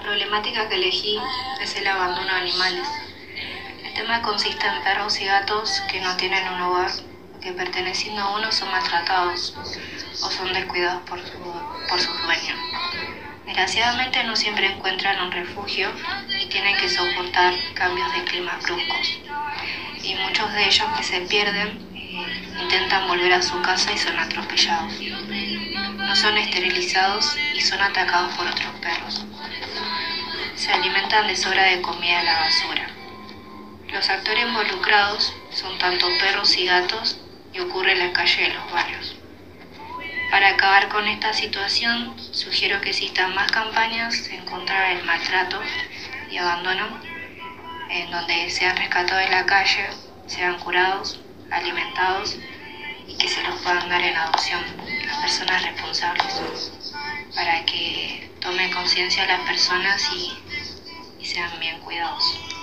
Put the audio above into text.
temática que elegí es el abandono de animales. El tema consiste en perros y gatos que no tienen un hogar, que perteneciendo a uno son maltratados o son descuidados por, por sus dueños. Desgraciadamente no siempre encuentran un refugio y tienen que soportar cambios de clima bruscos. Y muchos de ellos que se pierden eh, intentan volver a su casa y son atropellados. No son esterilizados y son atacados por otros perros. Alimentan de comida en la basura. Los actores involucrados son tanto perros y gatos y ocurre en la calle de los barrios. Para acabar con esta situación, sugiero que existan más campañas en contra del maltrato y abandono, en donde sean rescatados de la calle, sean curados, alimentados y que se los puedan dar en adopción las personas responsables, para que tomen conciencia las personas y sean bien cuidados.